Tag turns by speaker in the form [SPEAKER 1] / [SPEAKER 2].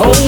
[SPEAKER 1] Oh.